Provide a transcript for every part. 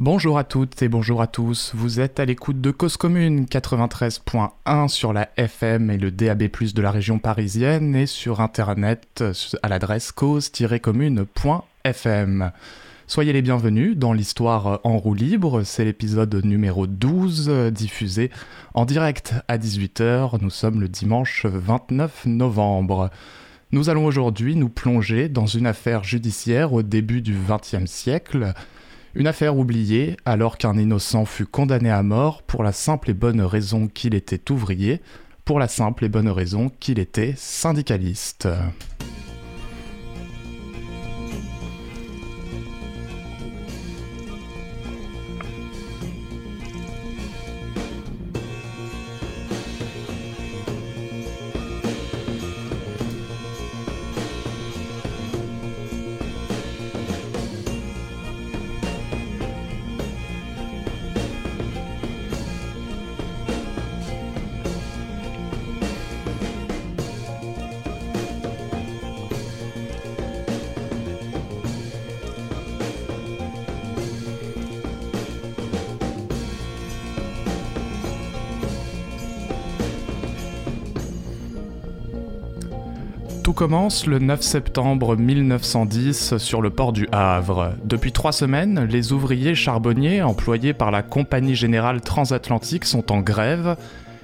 Bonjour à toutes et bonjour à tous. Vous êtes à l'écoute de Cause Commune 93.1 sur la FM et le DAB+ de la région parisienne et sur internet à l'adresse cause-commune.fm. Soyez les bienvenus dans l'histoire en roue libre, c'est l'épisode numéro 12 diffusé en direct à 18h. Nous sommes le dimanche 29 novembre. Nous allons aujourd'hui nous plonger dans une affaire judiciaire au début du XXe siècle une affaire oubliée alors qu'un innocent fut condamné à mort pour la simple et bonne raison qu'il était ouvrier, pour la simple et bonne raison qu'il était syndicaliste. Commence le 9 septembre 1910 sur le port du Havre. Depuis trois semaines, les ouvriers charbonniers employés par la Compagnie Générale Transatlantique sont en grève.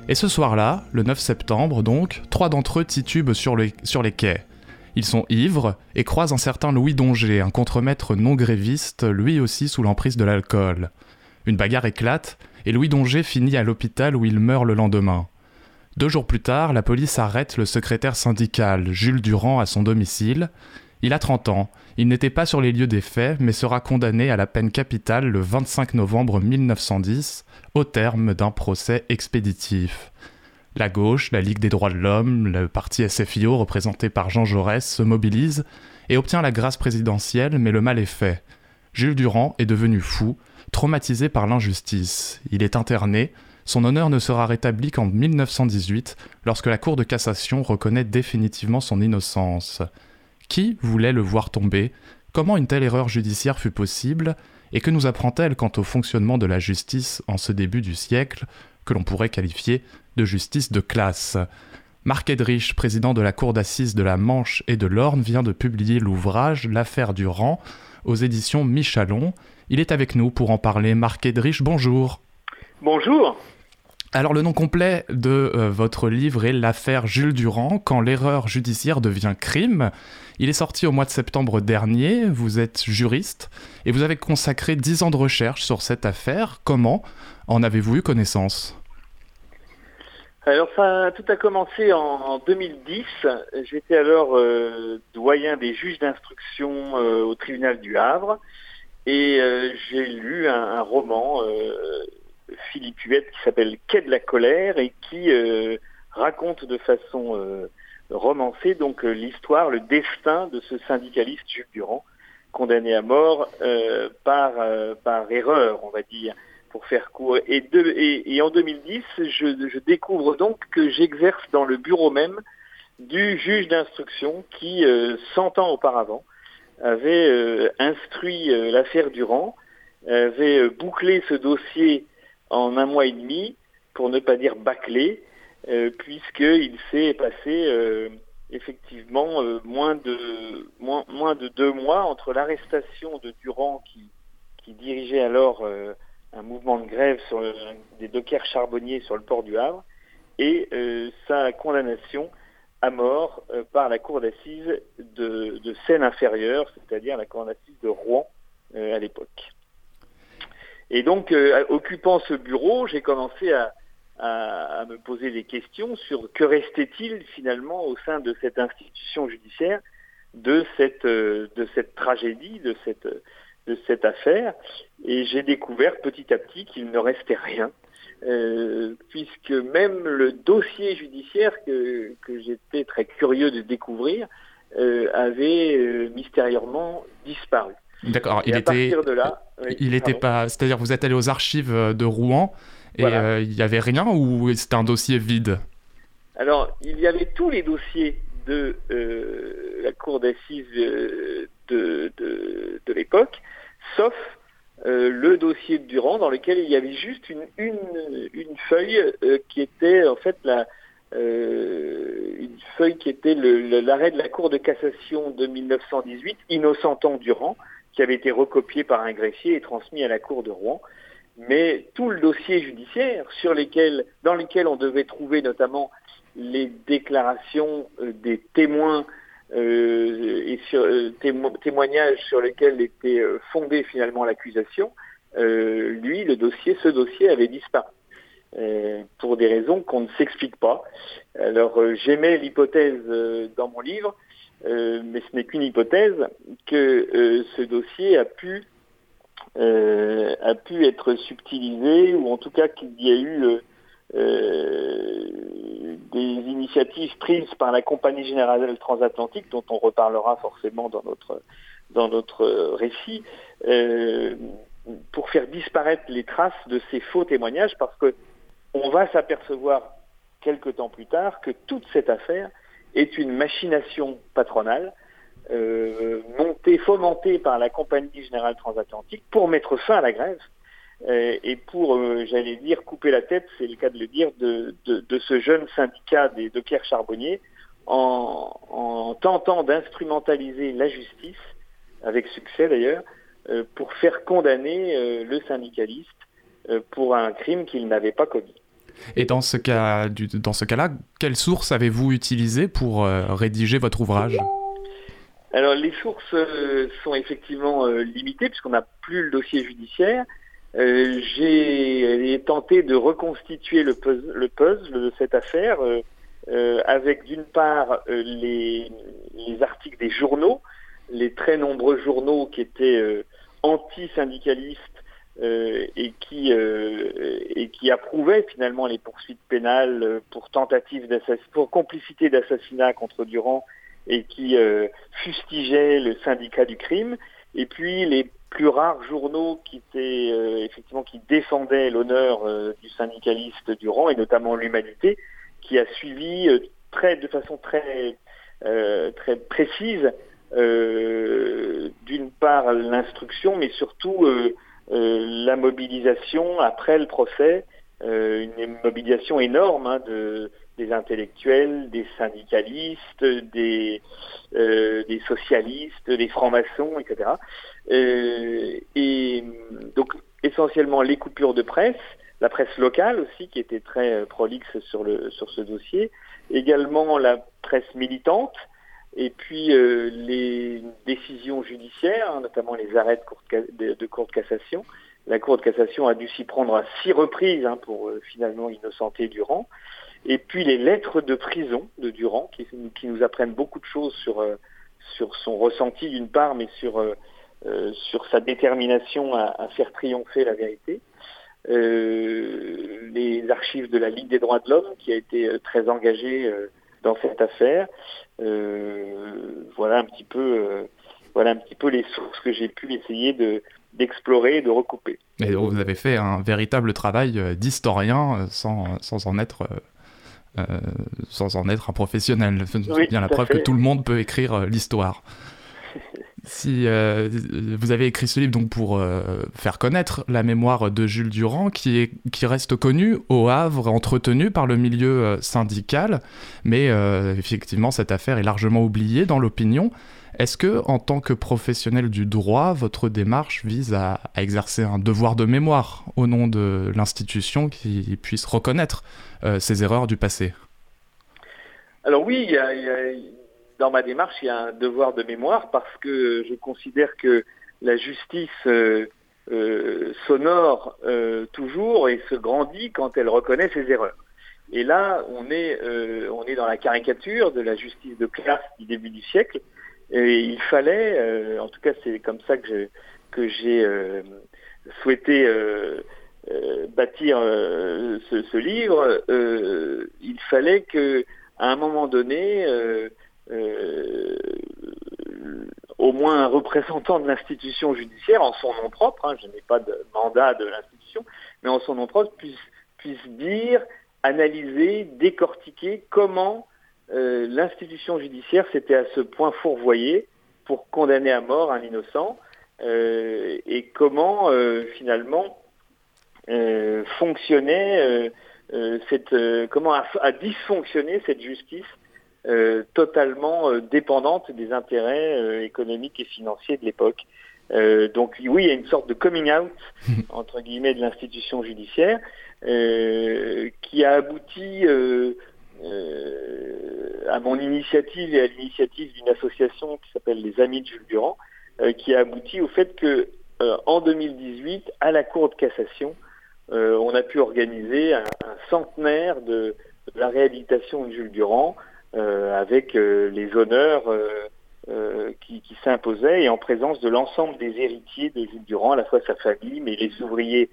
Et ce soir-là, le 9 septembre donc, trois d'entre eux titubent sur, sur les quais. Ils sont ivres et croisent un certain Louis Donger, un contremaître non gréviste, lui aussi sous l'emprise de l'alcool. Une bagarre éclate et Louis Donger finit à l'hôpital où il meurt le lendemain. Deux jours plus tard, la police arrête le secrétaire syndical, Jules Durand, à son domicile. Il a 30 ans, il n'était pas sur les lieux des faits, mais sera condamné à la peine capitale le 25 novembre 1910, au terme d'un procès expéditif. La gauche, la Ligue des droits de l'homme, le parti SFIO représenté par Jean Jaurès se mobilise et obtient la grâce présidentielle, mais le mal est fait. Jules Durand est devenu fou, traumatisé par l'injustice. Il est interné, son honneur ne sera rétabli qu'en 1918, lorsque la Cour de cassation reconnaît définitivement son innocence. Qui voulait le voir tomber? Comment une telle erreur judiciaire fut possible? Et que nous apprend-elle quant au fonctionnement de la justice en ce début du siècle, que l'on pourrait qualifier de justice de classe? Marc Edrich, président de la Cour d'assises de la Manche et de l'Orne, vient de publier l'ouvrage L'affaire du rang aux éditions Michalon. Il est avec nous pour en parler. Marc Edrich, bonjour. Bonjour. Alors le nom complet de euh, votre livre est L'affaire Jules Durand, quand l'erreur judiciaire devient crime. Il est sorti au mois de septembre dernier, vous êtes juriste, et vous avez consacré dix ans de recherche sur cette affaire. Comment en avez-vous eu connaissance? Alors tout a commencé en 2010. J'étais alors euh, doyen des juges d'instruction euh, au tribunal du Havre et j'ai lu un roman Philippe Huette qui s'appelle Quai de la colère et qui euh, raconte de façon euh, romancée donc euh, l'histoire, le destin de ce syndicaliste Jules Durand, condamné à mort par, par erreur, on va dire, pour faire court. Et, en 2010, je, je, découvre donc que j'exerce dans le bureau même du juge d'instruction qui, 100 ans auparavant, avait instruit l'affaire Durand, avait bouclé ce dossier en un mois et demi, pour ne pas dire bâclé, euh, puisqu'il s'est passé euh, effectivement euh, moins, de, moins, moins de deux mois entre l'arrestation de Durand qui, qui dirigeait alors un mouvement de grève sur des dockers charbonniers sur le port du Havre et sa condamnation à mort par la cour d'assises de, de Seine-Inférieure, c'est-à-dire la cour d'assises de Rouen à l'époque. Et donc, euh, occupant ce bureau, j'ai commencé à, me poser des questions sur que restait-il finalement au sein de cette institution judiciaire de cette, euh, tragédie, de cette, affaire. Et j'ai découvert petit à petit qu'il ne restait rien. Euh, puisque même le dossier judiciaire que, que j'étais très curieux de découvrir avait mystérieusement disparu. D'accord, il était. De là, il était pas. C'est-à-dire, vous êtes allé aux archives euh, de Rouen et euh, il n'y avait rien ou c'était un dossier vide? Alors, il y avait tous les dossiers de euh, la cour d'assises de, de, de l'époque, sauf le dossier de Durand dans lequel il y avait juste une, une, feuille qui était en fait la, une feuille qui était l'arrêt de la Cour de cassation de 1918, innocentant Durand, qui avait été recopié par un greffier et transmis à la Cour de Rouen. Mais tout le dossier judiciaire sur dans lequel on devait trouver notamment les déclarations euh, des témoins euh, et sur, euh, témoignages sur lesquels était fondée finalement l'accusation, lui, le dossier, ce dossier avait disparu. Pour des raisons qu'on ne s'explique pas. Alors j'aimais l'hypothèse dans mon livre euh, mais ce n'est qu'une hypothèse, que euh, ce dossier a pu, euh, a pu être subtilisé, ou en tout cas qu'il y a eu des initiatives prises par la Compagnie Générale Transatlantique, dont on reparlera forcément dans notre, dans notre récit, pour faire disparaître les traces de ces faux témoignages, parce que on va s'apercevoir quelque temps plus tard que toute cette affaire est une machination patronale euh, montée, fomentée par la Compagnie Générale Transatlantique pour mettre fin à la grève euh, et pour, euh, j'allais dire, couper la tête, c'est le cas de le dire, de, ce jeune syndicat des, de Pierre Charbonnier en, en tentant d'instrumentaliser la justice, avec succès d'ailleurs, pour faire condamner le syndicaliste pour un crime qu'il n'avait pas commis. Et dans ce cas, dans ce cas-là, quelles sources avez-vous utilisées pour euh, rédiger votre ouvrage? Alors les sources euh, sont effectivement euh, limitées puisqu'on n'a plus le dossier judiciaire. J'ai tenté de reconstituer le puzzle, de cette affaire avec d'une part les, les, articles des journaux, les très nombreux journaux qui étaient anti-syndicalistes euh, et qui euh, et qui approuvait finalement les poursuites pénales euh, pour tentative pour complicité d'assassinat contre Durand et qui fustigeait le syndicat du crime. Et puis les plus rares journaux qui étaient effectivement qui défendaient l'honneur du syndicaliste Durand et notamment l'Humanité, qui a suivi très de façon très très précise d'une part l'instruction, mais surtout euh, la mobilisation après le procès, euh, une mobilisation énorme hein, de, des intellectuels, des syndicalistes, des, euh, des socialistes, des francs-maçons, etc. et donc essentiellement les coupures de presse, la presse locale aussi qui était très prolixe sur, le, sur ce dossier, également la presse militante, et puis euh, les décisions judiciaires, hein, notamment les arrêts de cour de, cassation. La Cour de cassation a dû s'y prendre à six reprises hein, pour euh, finalement innocenter Durand. Et puis les lettres de prison de Durand, qui, nous apprennent beaucoup de choses sur, euh, sur son ressenti d'une part, mais sur, sur sa détermination à, à, faire triompher la vérité. les archives de la Ligue des droits de l'homme, qui a été très engagée dans cette affaire. Euh, voilà un petit peu, euh, voilà un petit peu les sources que j'ai pu essayer de d'explorer et de recouper. Et vous avez fait un véritable travail euh, d'historien sans, sans en être sans en être un professionnel. C'est bien la preuve que tout le monde peut écrire l'histoire. Si euh, vous avez écrit ce livre donc pour euh, faire connaître la mémoire de Jules Durand, qui, est, qui reste connu au Havre, entretenu par le milieu euh, syndical, mais effectivement cette affaire est largement oubliée dans l'opinion. Est-ce que, en tant que professionnel du droit, votre démarche vise à, exercer un devoir de mémoire au nom de l'institution qui puisse reconnaître ses erreurs du passé? Alors oui, il y a dans ma démarche, il y a un devoir de mémoire parce que je considère que la justice euh, euh, s'honore euh, toujours et se grandit quand elle reconnaît ses erreurs. Et là, on est, on est dans la caricature de la justice de classe du début du siècle. Et il fallait, en tout cas c'est comme ça que que j'ai souhaité bâtir ce, ce, livre, il fallait que à un moment donné, au moins un représentant de l'institution judiciaire en son nom propre, hein, je n'ai pas de mandat de l'institution, mais en son nom propre puisse, dire, analyser, décortiquer comment euh, l'institution judiciaire s'était à ce point fourvoyée pour condamner à mort un innocent et comment finalement fonctionnait cette, comment a, dysfonctionné cette justice totalement dépendante des intérêts économiques et financiers de l'époque. donc oui, il y a une sorte de coming out entre guillemets de l'institution judiciaire qui a abouti euh, à mon initiative et à l'initiative d'une association qui s'appelle les Amis de Jules Durand, euh, qui a abouti au fait que euh, en 2018, à la Cour de cassation, on a pu organiser un, centenaire de, la réhabilitation de Jules Durand avec les honneurs qui, qui s'imposaient et en présence de l'ensemble des héritiers de Jules Durand, à la fois sa famille, mais les ouvriers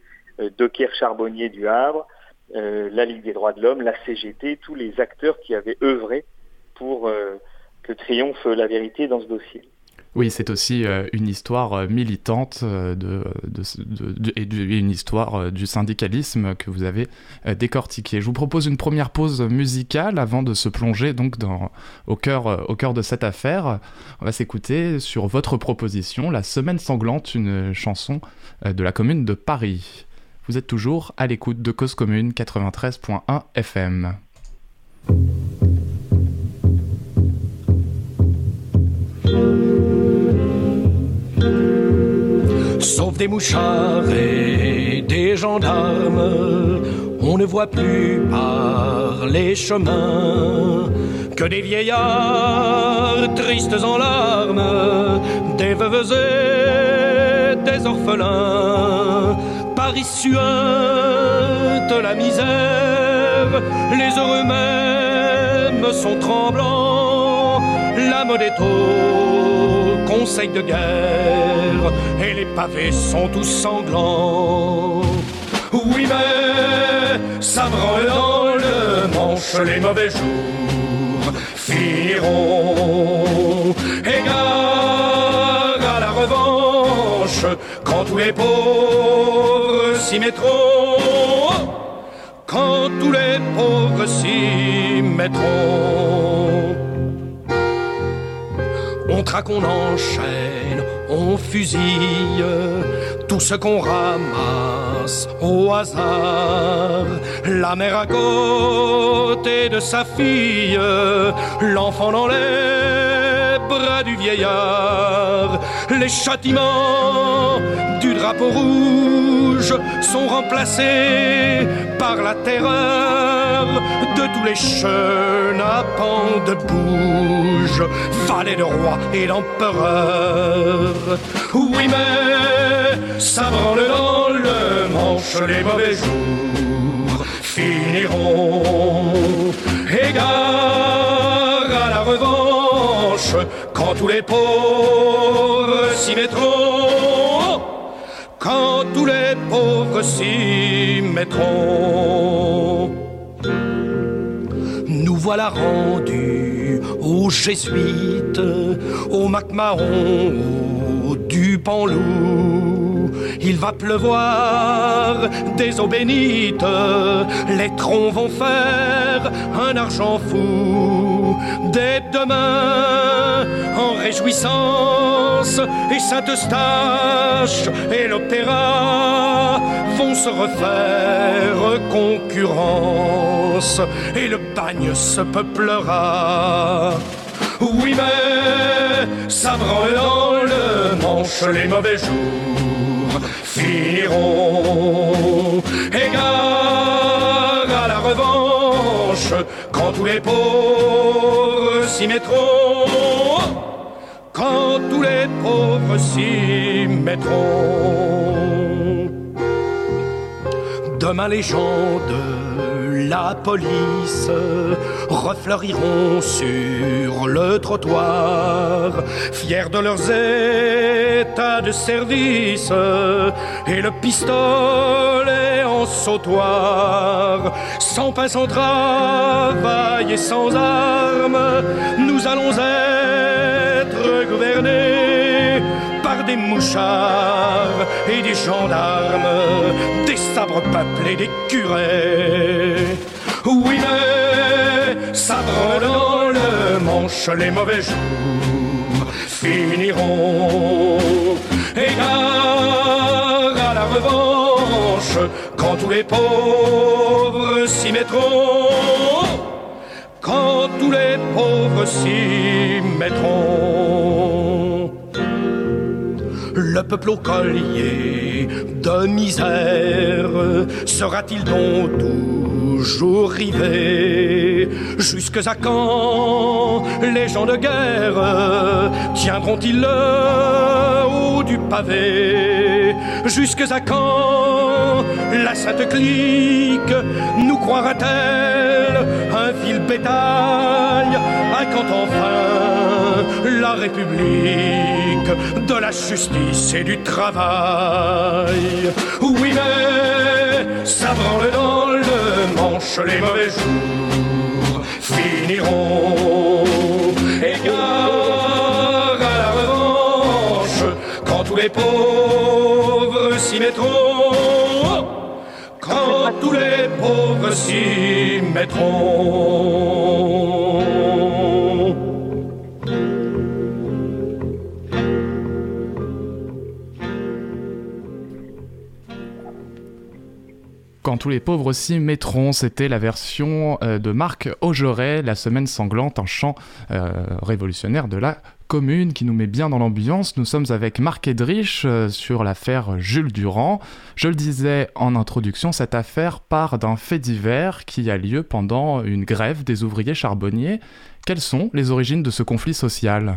Docker Charbonnier du Havre, euh, la Ligue des droits de l'homme, la CGT, tous les acteurs qui avaient œuvré pour euh, que triomphe la vérité dans ce dossier. Oui, c'est aussi euh, une histoire militante de, et une histoire du syndicalisme que vous avez décortiqué. Je vous propose une première pause musicale avant de se plonger donc au, cœur, au cœur de cette affaire. On va s'écouter sur votre proposition, La Semaine sanglante, une chanson de la commune de Paris. Vous êtes toujours à l'écoute de Cause Commune 93.1 FM. Sauf des mouchards et des gendarmes, on ne voit plus par les chemins que des vieillards tristes en larmes, des veuves et des orphelins. Paris suinte la misère, les heureux mêmes sont tremblants, la mode est au conseil de guerre, et les pavés sont tous sanglants. Oui, mais ça branle dans le manche, les mauvais jours finiront. Égard à la revanche, quand tous les pauvres s'y mettront, quand tous les pauvres s'y mettront. On traque, on enchaîne, on fusille tout ce qu'on ramasse au hasard. La mère à côté de sa fille, l'enfant dans les bras du vieillard. Les châtiments du drapeau rouge sont remplacés par la terreur de tous les chenapans de bouge, valet de roi et d'empereur. Oui, mais ça branle dans le manche, les mauvais jours finiront. Égard à la revanche, quand tous les pauvres s'y mettront, quand tous les pauvres s'y mettront. Voilà rendus aux jésuites, aux MacMahon, au Dupanloup. Il va pleuvoir des eaux bénites, les troncs vont faire un argent fou. Dès demain, en réjouissance, et Saint-Eustache et l'opéra vont se refaire concurrence, et le bagne se peuplera. Oui, mais ça branle dans le manche les mauvais jours finiront. Égard à la revanche, quand tous les pauvres s'y mettront. Quand tous les pauvres s'y mettront. Demain les gens de la police refleuriront sur le trottoir, fiers de leurs états de service et le pistolet en sautoir. Sans pain, sans travail et sans armes, nous allons être gouvernés des mouchards et des gendarmes, des sabres peuplés, des curés. Oui, mais sabre dans le manche, les mauvais jours finiront. égard à la revanche, quand tous les pauvres s'y mettront, quand tous les pauvres s'y mettront. Le peuple au collier de misère sera-t-il donc toujours rivé Jusque à quand les gens de guerre tiendront-ils le haut du pavé Jusque à quand la sainte clique nous croira-t-elle un vil à quand enfin la République de la justice et du travail. Oui mais ça branle dans le manche les mauvais jours finiront. Égard à la revanche quand tous les pauvres s'y mettront Quand tous les pauvres s'y mettront, c'était la version euh, de Marc Augeret, La semaine sanglante, un chant euh, révolutionnaire de la commune qui nous met bien dans l'ambiance. Nous sommes avec Marc Edrich euh, sur l'affaire Jules Durand. Je le disais en introduction, cette affaire part d'un fait divers qui a lieu pendant une grève des ouvriers charbonniers. Quelles sont les origines de ce conflit social?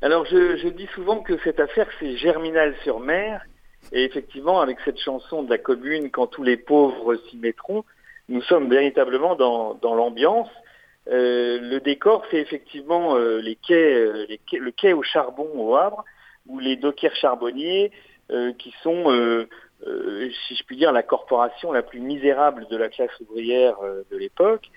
Alors je, dis souvent que cette affaire c'est Germinal-sur-Mer et effectivement, avec cette chanson de la commune, quand tous les pauvres s'y mettront, nous sommes véritablement dans l'ambiance. Euh, le décor, c'est effectivement euh, les, quais, euh, les quais, le quai au charbon au Havre, où les dockers charbonniers, euh, qui sont, euh, si je puis dire, la corporation la plus misérable de la classe ouvrière de l'époque,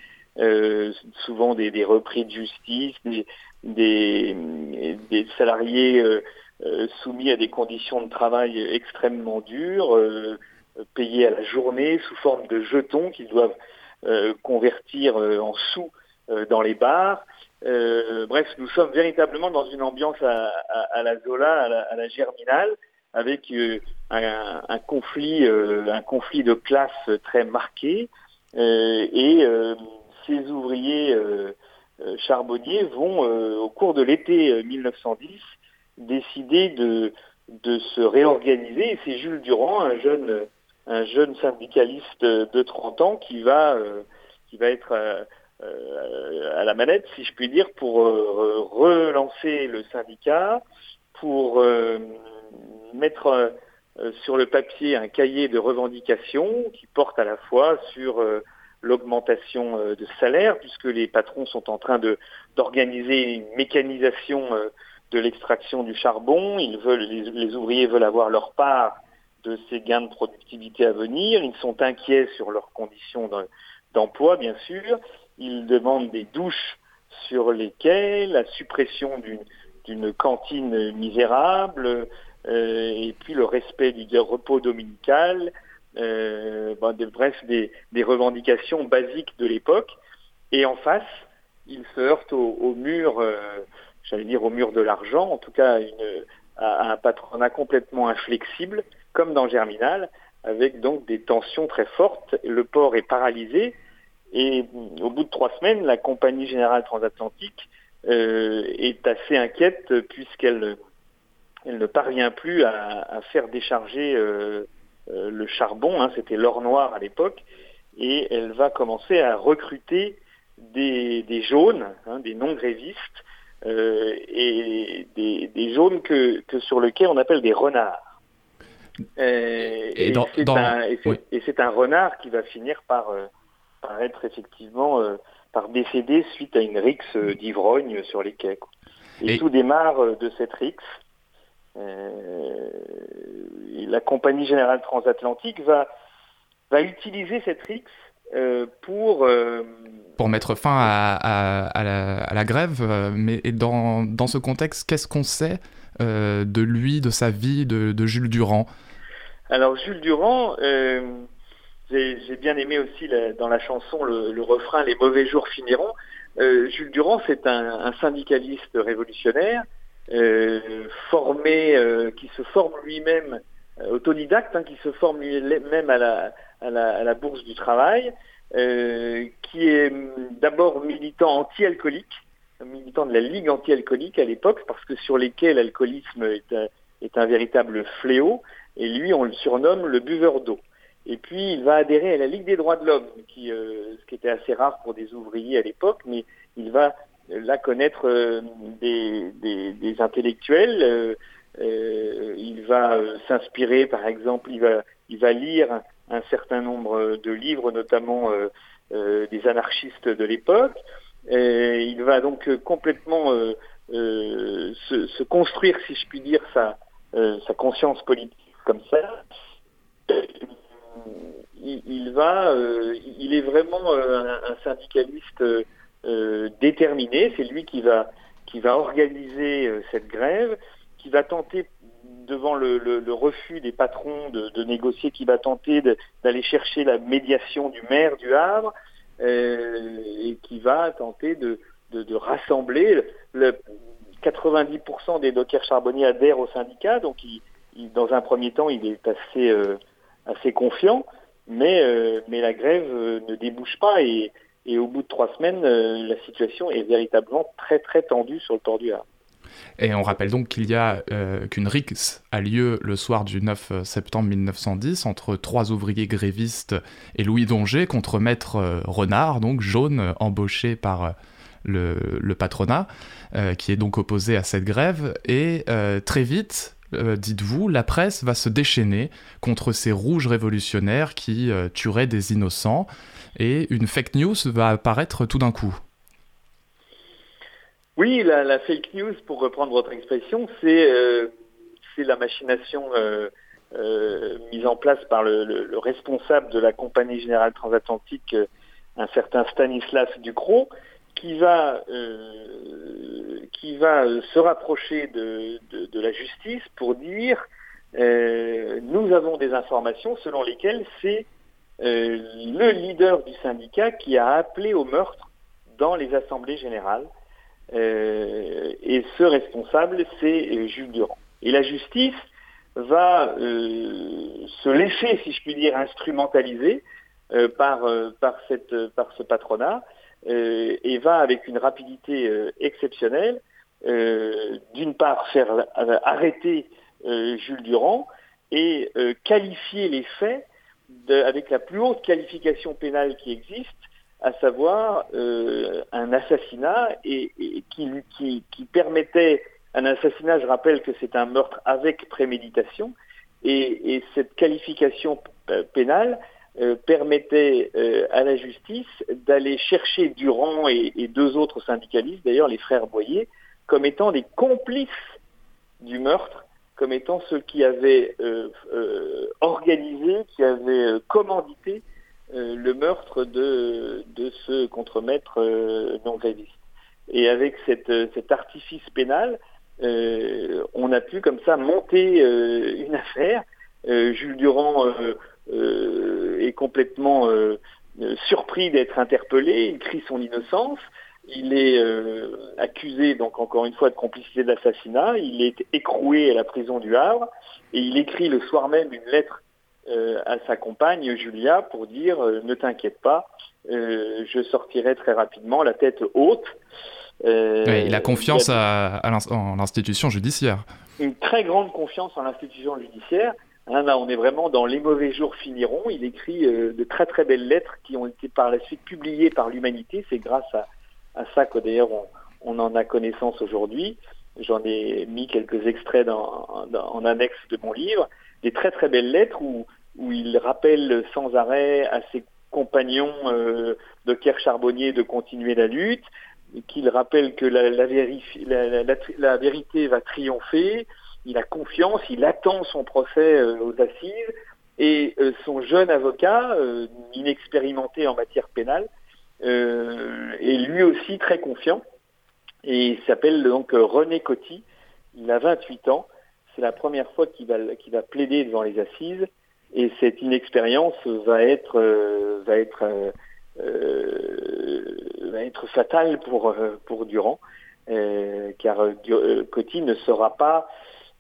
souvent des, des, repris de justice, des, des, des salariés soumis à des conditions de travail extrêmement dures, payés à la journée sous forme de jetons qu'ils doivent convertir en sous dans les bars. bref, nous sommes véritablement dans une ambiance à, à, à la Zola, à la, à la Germinale, avec un, un, conflit, un conflit de classe très marqué. et ces ouvriers charbonniers vont, au cours de l'été 1910, décidé de, de se réorganiser. C'est Jules Durand, un jeune, un jeune syndicaliste de 30 ans, qui va, euh, qui va être euh, euh, à la manette, si je puis dire, pour relancer le syndicat, pour mettre sur le papier un cahier de revendications qui porte à la fois sur l'augmentation de salaire, puisque les patrons sont en train de d'organiser une mécanisation de l'extraction du charbon, ils veulent, les, ouvriers veulent avoir leur part de ces gains de productivité à venir, ils sont inquiets sur leurs conditions d'emploi, bien sûr, ils demandent des douches sur les quais, la suppression d'une cantine misérable, euh, et puis le respect du repos dominical, euh, bref, des, revendications basiques de l'époque. Et en face, ils se heurtent au, mur euh, j'allais dire, au mur de l'argent, en tout cas à, un patronat complètement inflexible, comme dans Germinal, avec donc des tensions très fortes. Le port est paralysé et au bout de trois semaines, la compagnie générale transatlantique euh, est assez inquiète puisqu'elle elle ne parvient plus à, à faire décharger euh, euh, le charbon, hein, c'était l'or noir à l'époque, et elle va commencer à recruter des, des jaunes, hein, des non-grévistes, et des, des zones que, que sur lesquelles on appelle des renards. Et, c'est un, un, renard qui va finir par, par être effectivement par décéder suite à une rixe d'ivrogne sur les quais. Et, tout démarre de cette rixe. la compagnie générale transatlantique va, va utiliser cette rixe euh, pour... Euh, pour mettre fin à, à, la, grève, euh, mais dans, dans ce contexte, qu'est-ce qu'on sait de lui, de sa vie, de, de Jules Durand? Alors Jules Durand, j'ai bien aimé aussi dans la chanson le, refrain Les mauvais jours finiront. Jules Durand, c'est un, syndicaliste révolutionnaire formé, qui se forme lui-même, autodidacte, hein, qui se forme lui-même à la, bourse du travail, qui est d'abord militant anti-alcoolique, militant de la Ligue anti-alcoolique à l'époque, parce que sur lesquels l'alcoolisme est, est un véritable fléau, et lui on le surnomme le buveur d'eau. Et puis il va adhérer à la Ligue des droits de l'homme, qui, euh, ce qui était assez rare pour des ouvriers à l'époque, mais il va euh, là connaître euh, des, des, des, intellectuels. il va s'inspirer, par exemple, il va, il va lire un certain nombre de livres, notamment des anarchistes de l'époque. il va donc complètement se, se, construire, si je puis dire, sa, sa conscience politique comme ça il, va, euh, il est vraiment euh, un, syndicaliste euh, déterminé. C'est lui qui va, qui va organiser cette grève, qui va tenter devant le, refus des patrons de, négocier, qui va tenter d'aller chercher la médiation du maire du Havre et qui va tenter de, rassembler. Le, 90% des dockers charbonniers adhèrent au syndicat, donc dans un premier temps, il est assez, assez confiant mais, euh, mais la grève euh, ne débouche pas et, et au bout de trois semaines, euh, la situation est véritablement très très tendue sur le port du Havre. Et on rappelle donc qu'il y a qu'une rixe a lieu le soir du 9 septembre 1910 entre trois ouvriers grévistes et Louis Dongé contre maître Renard, donc jaune, embauché par le patronat, qui est donc opposé à cette grève. Et très vite, euh, dites-vous, la presse va se déchaîner contre ces rouges révolutionnaires qui euh, tueraient des innocents et une fake news va apparaître tout d'un coup. Oui, la, fake news, pour reprendre votre expression, c'est euh, la machination mise en place par le, responsable de la Compagnie Générale Transatlantique, un certain Stanislas Ducrot, qui va qui va euh, se rapprocher de, la justice pour dire euh, nous avons des informations selon lesquelles c'est euh, le leader du syndicat qui a appelé au meurtre dans les assemblées générales. et ce responsable, c'est Jules Durand. Et la justice va se laisser, si je puis dire, instrumentaliser par, par, cette, par ce patronat et va avec une rapidité exceptionnelle. Euh, d'une part faire euh, arrêter euh, Jules Durand et qualifier les faits avec la plus haute qualification pénale qui existe, à savoir un assassinat et, qui, qui, permettait un assassinat, je rappelle que c'est un meurtre avec préméditation, et, cette qualification pénale permettait à la justice d'aller chercher Durand et, deux autres syndicalistes, d'ailleurs les frères Boyer, comme étant des complices du meurtre, comme étant ceux qui avaient euh, euh, organisé, qui avaient euh, commandité le meurtre de, de ce contremaître non gréviste. Et avec cet artifice pénal, on a pu comme ça monter une affaire. Jules Durand est complètement surpris d'être interpellé, il crie son innocence. Il est euh, accusé, donc encore une fois, de complicité d'assassinat. Il est écroué à la prison du Havre et il écrit le soir même une lettre euh, à sa compagne Julia pour dire euh, ne t'inquiète pas, je sortirai très rapidement la tête haute. il a confiance à, en l'institution judiciaire. Une très grande confiance en l'institution judiciaire. Hein, là, on est vraiment dans les mauvais jours finiront. Il écrit de très très belles lettres qui ont été par la suite publiées par l'humanité. C'est grâce à, ça que d'ailleurs on, en a connaissance aujourd'hui. J'en ai mis quelques extraits dans, en annexe de mon livre, des très très belles lettres où, il rappelle sans arrêt à ses compagnons euh, de Kerr Charbonnier de continuer la lutte, qu'il rappelle que la, vérité va triompher, il a confiance, il attend son procès euh, aux assises, et euh, son jeune avocat, inexpérimenté en matière pénale, euh, est lui aussi très confiant. Et il s'appelle donc René Coty. Il a 28 ans. C'est la première fois qu'il va, plaider devant les assises. Et cette inexpérience va être, euh, euh, fatale pour, pour Durand. car Coty ne sera pas,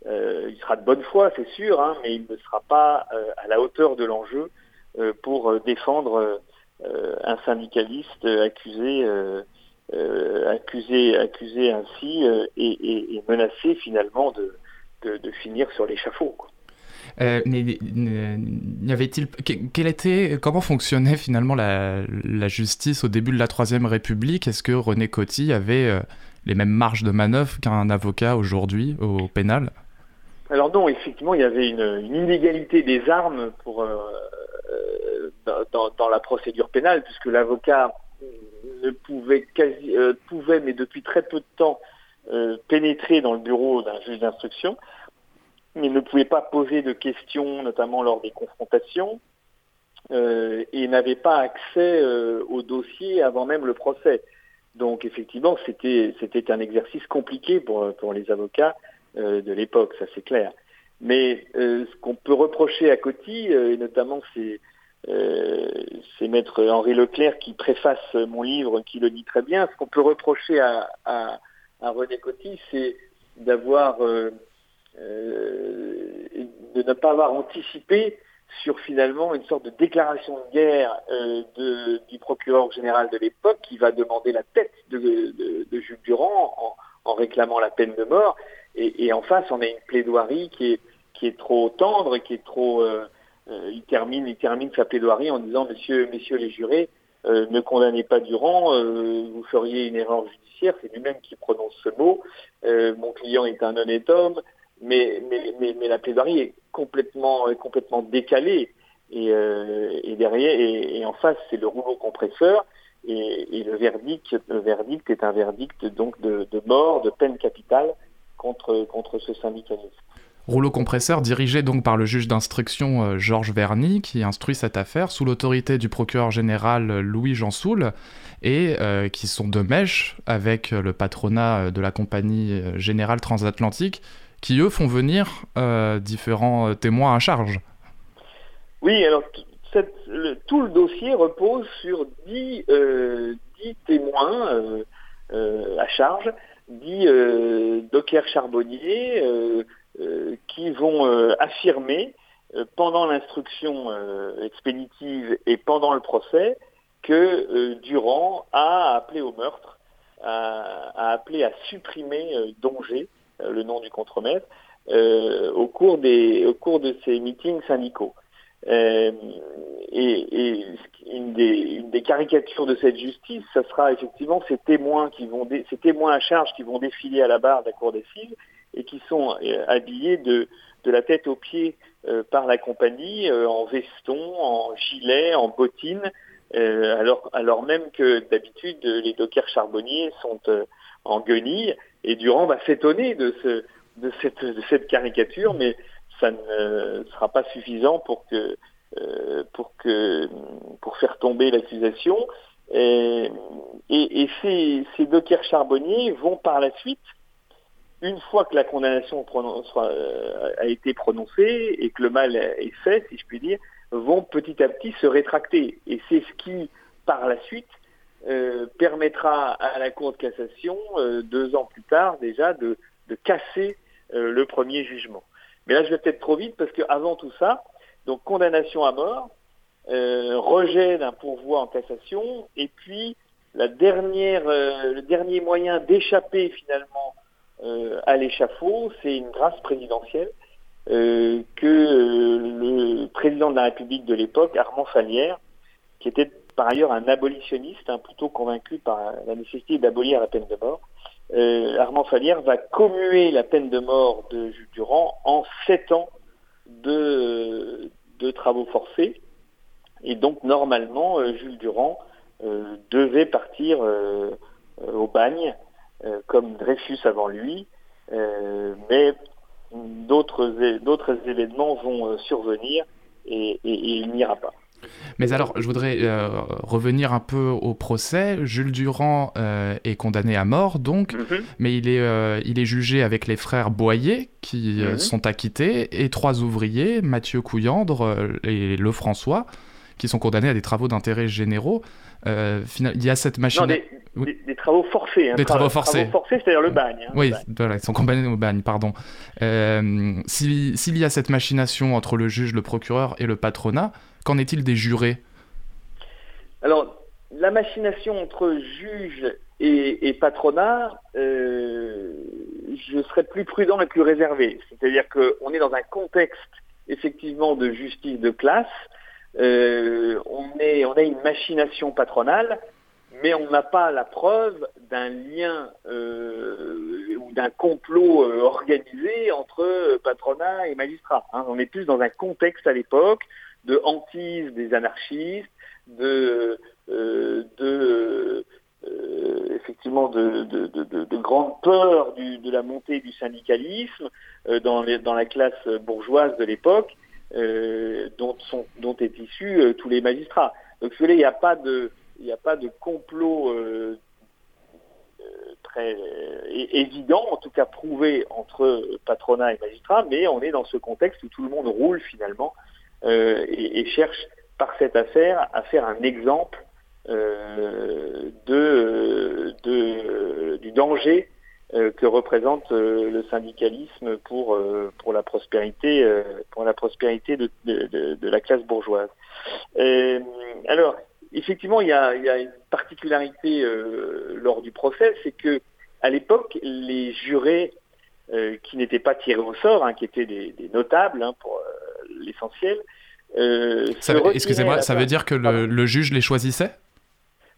il sera de bonne foi, c'est sûr, hein, mais il ne sera pas à la hauteur de l'enjeu pour défendre un syndicaliste accusé euh, accusé, accusé ainsi euh, et, menacé finalement de, finir sur l'échafaud. Euh, mais y avait-il quel était comment fonctionnait finalement la, justice au début de la Troisième République? Est-ce que René Coty avait les mêmes marges de manœuvre qu'un avocat aujourd'hui au pénal? Alors non, effectivement, il y avait une, inégalité des armes pour dans, la procédure pénale, puisque l'avocat ne pouvait euh, mais depuis très peu de temps, euh, pénétrer dans le bureau d'un juge d'instruction, mais ne pouvait pas poser de questions, notamment lors des confrontations, euh, et n'avait pas accès au dossier avant même le procès. Donc effectivement, c'était un exercice compliqué pour les avocats de l'époque, ça c'est clair. Mais ce qu'on peut reprocher à Coty, et notamment c'est euh, c'est maître Henri Leclerc qui préface mon livre, qui le dit très bien. Ce qu'on peut reprocher à, à, René Coty, c'est d'avoir euh, euh, de ne pas avoir anticipé sur finalement une sorte de déclaration de guerre euh, du procureur général de l'époque qui va demander la tête de, de, de Jules Durand en, réclamant la peine de mort. Et, et, en face, on a une plaidoirie qui est, qui est trop tendre, qui est trop euh, euh, il termine, il termine sa plaidoirie en disant Messieurs, messieurs les jurés, euh, ne condamnez pas Durand, euh, vous feriez une erreur judiciaire. C'est lui-même qui prononce ce mot. mon client est un honnête homme, mais, mais, mais, mais la plaidoirie est complètement, complètement décalée. Et, et derrière, et, en face, c'est le rouleau compresseur. Et, et, le verdict, le verdict est un verdict donc de, de mort, de peine capitale contre contre ce syndicalisme. Rouleau compresseur dirigé donc par le juge d'instruction euh, Georges Verny qui instruit cette affaire sous l'autorité du procureur général euh, Louis Jansoul et euh, qui sont de mèche avec le patronat de la compagnie générale transatlantique qui eux font venir différents témoins à charge. Oui, alors tout le dossier repose sur dix, témoins à charge, dix dockers charbonniers euh, qui vont euh, affirmer euh, pendant l'instruction expéditive et pendant le procès que Durand a appelé au meurtre, a, appelé à supprimer Dongé, le nom du contremaître, au au cours de ces meetings syndicaux. Et, et une, des, caricatures de cette justice, ce sera effectivement ces témoins qui vont ces témoins à charge qui vont défiler à la barre de la cour d'assises et qui sont euh, habillés de, de la tête aux pieds euh, par la compagnie euh, en veston, en gilet, en bottines, alors, alors même que d'habitude les dockers charbonniers sont en guenilles. Et Durand va s'étonner de, ce, de, cette, de cette caricature, mais ça ne sera pas suffisant pour que pour que pour faire tomber l'accusation. Et, ces, ces dockers charbonniers vont par la suite une fois que la condamnation euh, a été prononcée et que le mal est fait, si je puis dire, vont petit à petit se rétracter. Et c'est ce qui, par la suite, euh, permettra à la Cour de cassation, euh, deux ans plus tard déjà, de casser le premier jugement. Mais là, je vais peut-être trop vite parce qu'avant tout ça, donc condamnation à mort, rejet d'un pourvoi en cassation, et puis la dernière, le dernier moyen d'échapper finalement euh, à l'échafaud, c'est une grâce présidentielle euh, que euh, le président de la République de l'époque, Armand Falière, qui était par ailleurs un abolitionniste, hein, plutôt convaincu par la nécessité d'abolir la peine de mort, Armand Falière va commuer la peine de mort de Jules Durand en sept ans de, travaux forcés. Et donc normalement, Jules Durand devait partir au bagne euh, comme Dreyfus avant lui, euh, mais d'autres événements vont euh, survenir et, il n'ira pas. Mais alors, je voudrais revenir un peu au procès. Jules Durand est condamné à mort, donc, mhm. mais il est, il est jugé avec les frères Boyer, qui mhm. sont acquittés, et trois ouvriers, Mathieu Couillandre et Lefrançois, qui sont condamnés à des travaux d'intérêt généraux. il y a cette machine. Non, des, travaux forcés. Hein, des travaux forcés. Travaux forcés, c'est-à-dire le bagne. Hein, oui, voilà, ils sont condamnés au bagne, pardon. S'il y a cette machination entre le juge, le procureur et le patronat, qu'en est-il des jurés? Alors, la machination entre juge et, patronat, euh, je serais plus prudent et plus réservé. C'est-à-dire qu'on est dans un contexte effectivement de justice de classe. Euh, on, est, on a une machination patronale, mais on n'a pas la preuve d'un lien euh, ou d'un complot organisé entre patronat et magistrat. Hein. On est plus dans un contexte à l'époque de hantise des anarchistes, de, de euh, effectivement de, de, de, de, grande peur du, de la montée du syndicalisme euh, dans, dans la classe bourgeoise de l'époque, euh, dont, sont, dont est issus euh, tous les magistrats. Donc, il n'y a pas de, il n'y a pas de complot très évident, en tout cas prouvé entre patronat et magistrat, mais on est dans ce contexte où tout le monde roule finalement et, et cherche par cette affaire à faire un exemple euh, de, de, du danger euh, que représente euh, le syndicalisme pour pour la prospérité pour la prospérité de, de, de la classe bourgeoise. alors effectivement il y a, y a une particularité lors du procès, c'est que à l'époque les jurés qui n'étaient pas tirés au sort, hein, qui étaient des, des notables hein, pour l'essentiel. Excusez-moi, ça veut dire que le, le juge les choisissait?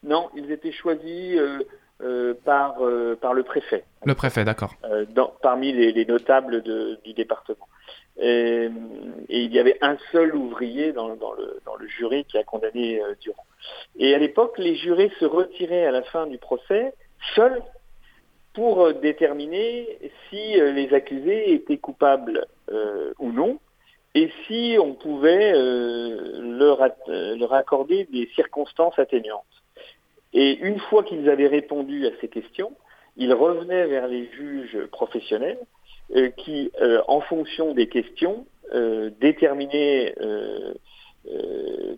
Non, ils étaient choisis euh, euh, par, euh, par le préfet. Le préfet, d'accord. parmi les, notables du département. Et, il y avait un seul ouvrier dans, le, dans le, jury qui a condamné Durand. Et à l'époque, les jurés se retiraient à la fin du procès seuls pour déterminer si les accusés étaient coupables ou non, et si on pouvait leur, leur accorder des circonstances atténuantes. Et une fois qu'ils avaient répondu à ces questions, ils revenaient vers les juges professionnels euh, qui, euh, en fonction des questions, euh, déterminaient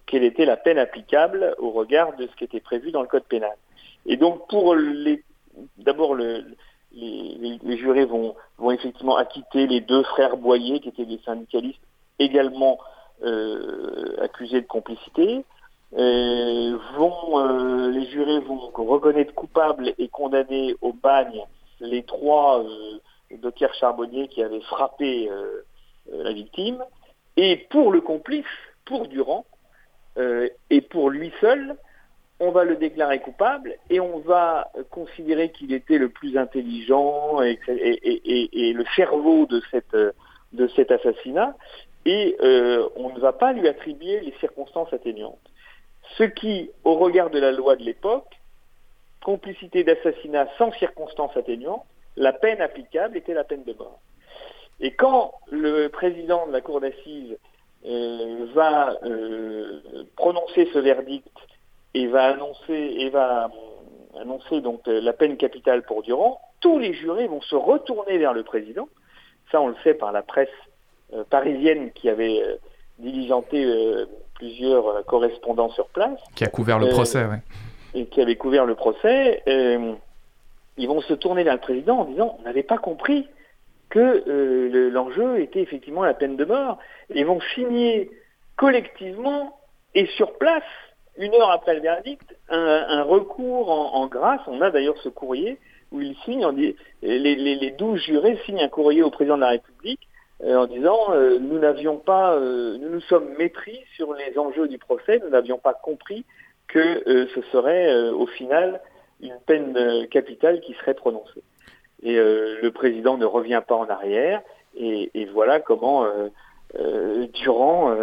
quelle était la peine applicable au regard de ce qui était prévu dans le code pénal. Et donc pour les d'abord le, les, les, jurés vont, vont effectivement acquitter les deux frères Boyer qui étaient des syndicalistes également accusés de complicité. Euh, vont, euh, les jurés vont reconnaître coupables et condamner au bagne les trois euh, dockers charbonniers qui avaient frappé euh, la victime. Et pour le complice, pour Durand, et pour lui seul, on va le déclarer coupable et on va considérer qu'il était le plus intelligent et, et, et, le cerveau de, cette, de cet assassinat et on ne va pas lui attribuer les circonstances atténuantes. Ce qui, au regard de la loi de l'époque, complicité d'assassinat sans circonstances atténuantes, la peine applicable était la peine de mort. Et quand le président de la cour d'assises euh, va euh, prononcer ce verdict et va annoncer et va euh, annoncer donc la peine capitale pour Durand, tous les jurés vont se retourner vers le président. Ça, on le sait par la presse parisienne qui avait diligenté plusieurs euh, correspondants sur place. Qui a couvert le procès, euh, oui. Et qui avait couvert le procès. Euh, ils vont se tourner vers le président en disant on n'avait pas compris que l'enjeu était effectivement la peine de mort. Et ils vont signer collectivement et sur place, une heure après le verdict, un, recours en, grâce. On a d'ailleurs ce courrier où ils signent, les, les, 12 jurés signent un courrier au président de la République euh, en disant euh, nous n'avions pas, euh, nous nous sommes mépris sur les enjeux du procès, nous n'avions pas compris que ce serait au final une peine capitale qui serait prononcée. Et le président ne revient pas en arrière, et, et voilà comment Durand,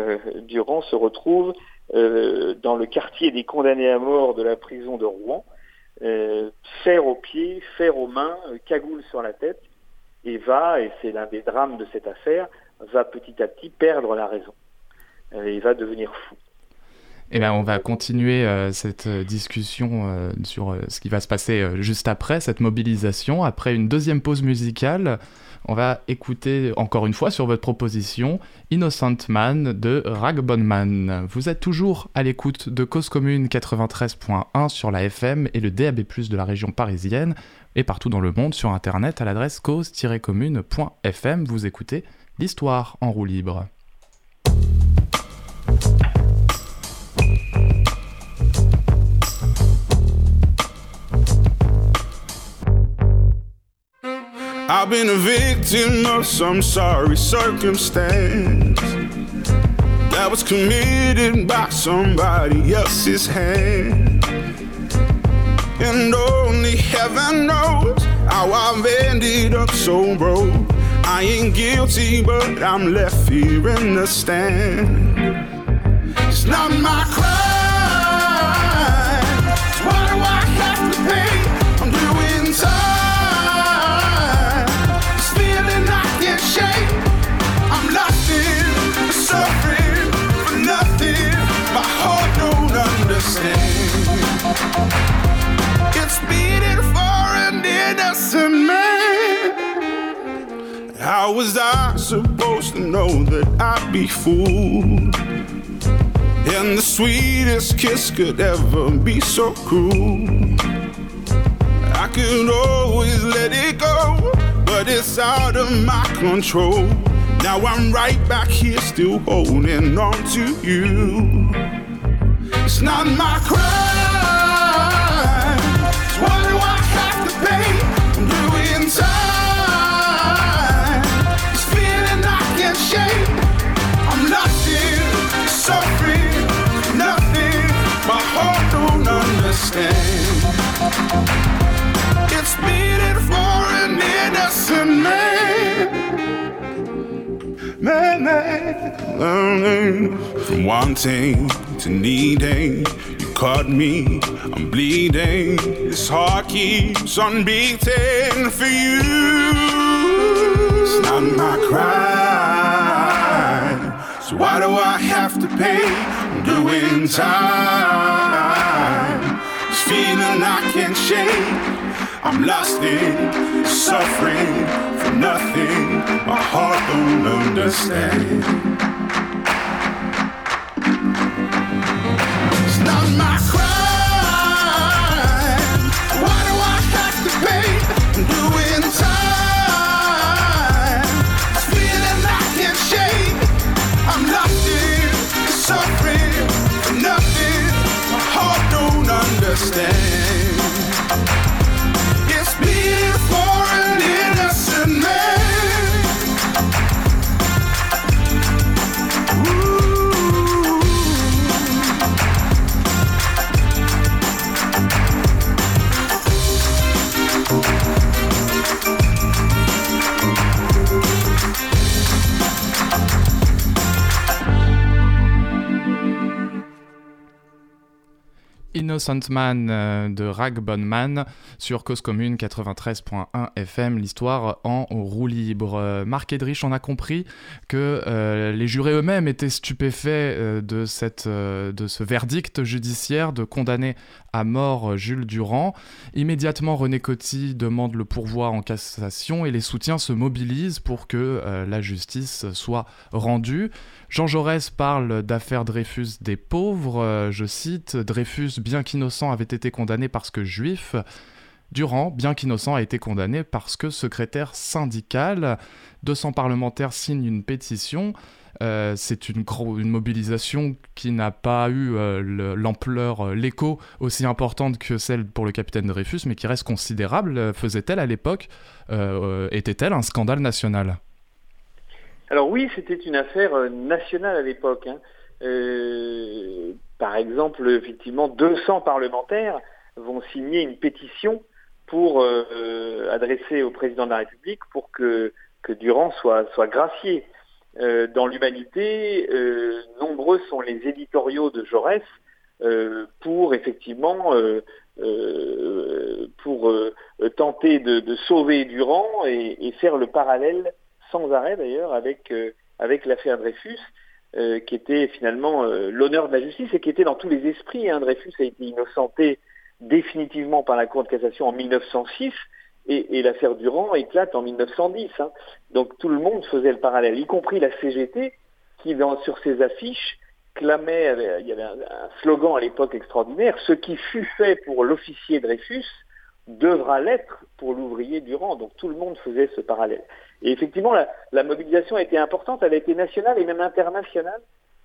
Durand se retrouve dans le quartier des condamnés à mort de la prison de Rouen, fer aux pieds, fer aux mains, cagoule sur la tête, et va, et c'est l'un des drames de cette affaire, va petit à petit perdre la raison. Euh, il va devenir fou. Eh bien, on va continuer euh, cette euh, discussion euh, sur ce qui va se passer juste après, cette mobilisation. Après une deuxième pause musicale, on va écouter encore une fois sur votre proposition Innocent Man de Ragbonman. Vous êtes toujours à l'écoute de Cause Commune 93.1 sur la FM et le DAB+, de la région parisienne et partout dans le monde sur internet à l'adresse cause-commune.fm. Vous écoutez l'histoire en roue libre. I've been a victim of some sorry circumstance that was committed by somebody else's hand. And only heaven knows how I've ended up so broke. I ain't guilty, but I'm left here in the stand. It's not my crime. I'd be fooled? And the sweetest kiss could ever be so cruel. I could always let it go, but it's out of my control. Now I'm right back here, still holding on to you. It's not my crime. It's beating for an innocent man. Man, man. Learning from wanting to needing. You caught me, I'm bleeding. This heart keeps on beating for you. It's not my crime. So why do I have to pay? I'm doing time feeling I can't shake. I'm lost in suffering for nothing. My heart don't understand. Understand. Innocent Man euh, de Rag Bonman sur Cause Commune 93.1 FM, l'histoire en roue libre. Euh, Marc Edrich, on a compris que euh, les jurés eux-mêmes étaient stupéfaits de, cette, de ce verdict judiciaire de condamner à mort Jules Durand. Immédiatement, René Coty demande le pourvoi en cassation et les soutiens se mobilisent pour que la justice soit rendue. Jean Jaurès parle d'affaire Dreyfus des pauvres, je cite, Dreyfus bien qu'innocent, avait été condamné parce que juif. Durand, bien qu'innocent, a été condamné parce que secrétaire syndical. 200 parlementaires signent une pétition. Euh, c'est une, une, mobilisation qui n'a pas eu euh, l'ampleur, euh, l'écho aussi importante que celle pour le capitaine Dreyfus, mais qui reste considérable. Faisait-elle à l'époque, était-elle un scandale national? Alors oui, c'était une affaire nationale à l'époque. Hein. Par exemple, effectivement, 200 parlementaires vont signer une pétition pour euh, adresser au président de la République pour que, que Durand soit, soit gracié. Euh, dans l'humanité, euh, nombreux sont les éditoriaux de Jaurès pour effectivement pour tenter de, sauver Durand et, et, faire le parallèle sans arrêt d'ailleurs avec, avec l'affaire Dreyfus. qui était finalement l'honneur de la justice et qui était dans tous les esprits. Hein. Dreyfus a été innocenté définitivement par la Cour de cassation en 1906 et, et l'affaire Durand éclate en 1910. Hein. Donc tout le monde faisait le parallèle, y compris la CGT qui, dans, sur ses affiches, clamait, il y avait un, slogan à l'époque extraordinaire, ce qui fut fait pour l'officier Dreyfus devra l'être pour l'ouvrier Durand. Donc tout le monde faisait ce parallèle. Et effectivement, la, mobilisation a été importante, elle a été nationale et même internationale,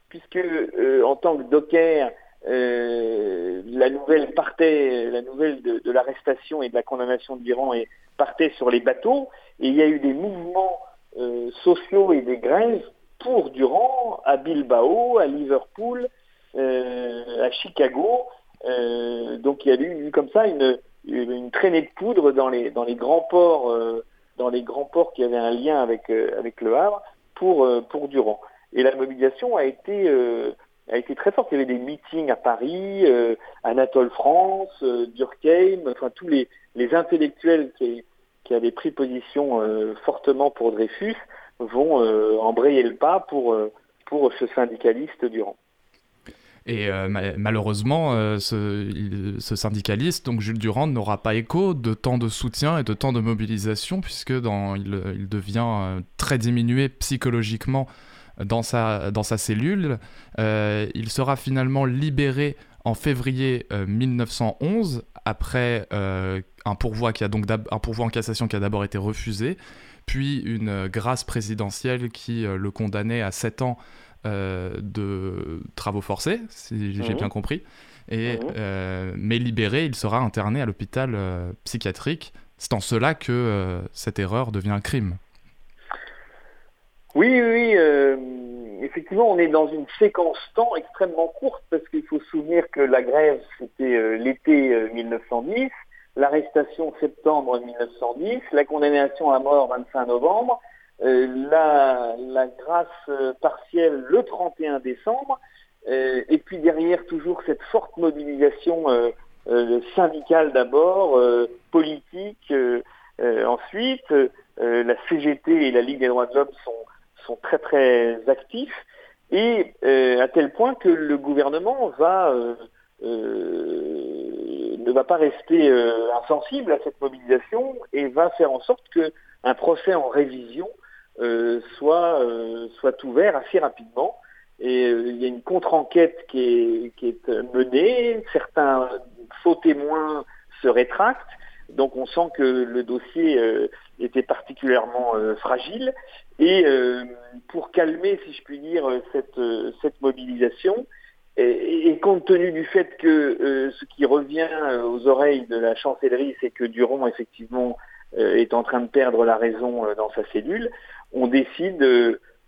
puisque euh, en tant que docker, euh, la nouvelle partait, la nouvelle de, l'arrestation et de la condamnation de l'Iran partait sur les bateaux, et il y a eu des mouvements euh, sociaux et des grèves pour Durand à Bilbao, à Liverpool, euh, à Chicago. donc il y a eu, comme ça une, une, traînée de poudre dans les, dans les grands ports, dans les grands ports qui avaient un lien avec, avec le Havre pour, pour Durand. Et la mobilisation a été a été très forte. Il y avait des meetings à Paris, euh, Anatole France, euh, Durkheim, enfin tous les, intellectuels qui, avaient pris position euh, fortement pour Dreyfus vont embrayer le pas pour, pour ce syndicaliste Durand. Et malheureusement, ce, syndicaliste, donc Jules Durand, n'aura pas écho de tant de soutien et de tant de mobilisation, puisque dans, il devient très diminué psychologiquement dans sa, dans sa cellule. Euh, il sera finalement libéré en février 1911 euh, après euh, un pourvoi qui a donc un pourvoi en cassation qui a d'abord été refusé, puis une grâce présidentielle qui le condamnait à 7 ans de travaux forcés, si j'ai mmh. bien compris. Et, mmh. mais libéré, il sera interné à l'hôpital psychiatrique. C'est en cela que cette erreur devient un crime. Oui, oui, euh, effectivement, on est dans une séquence temps extrêmement courte parce qu'il faut se souvenir que la grève, c'était euh, l'été 1910, euh, l'arrestation septembre 1910, la condamnation à mort 25 novembre, la, la, grâce partielle le 31 décembre, et puis derrière toujours cette forte mobilisation syndicale d'abord, politique ensuite, la CGT et la Ligue des droits de l'homme sont sont très très actifs et euh, à tel point que le gouvernement va euh, euh, ne va pas rester insensible à cette mobilisation et va faire en sorte que un procès en révision soit soit ouvert assez rapidement. Et il y a une contre-enquête qui est, qui est menée, certains faux témoins se rétractent, donc on sent que le dossier était particulièrement fragile et euh, pour calmer, si je puis dire, cette, cette mobilisation, et, compte tenu du fait que euh, ce qui revient aux oreilles de la chancellerie, c'est que Durand, effectivement, euh, est en train de perdre la raison dans sa cellule, on décide,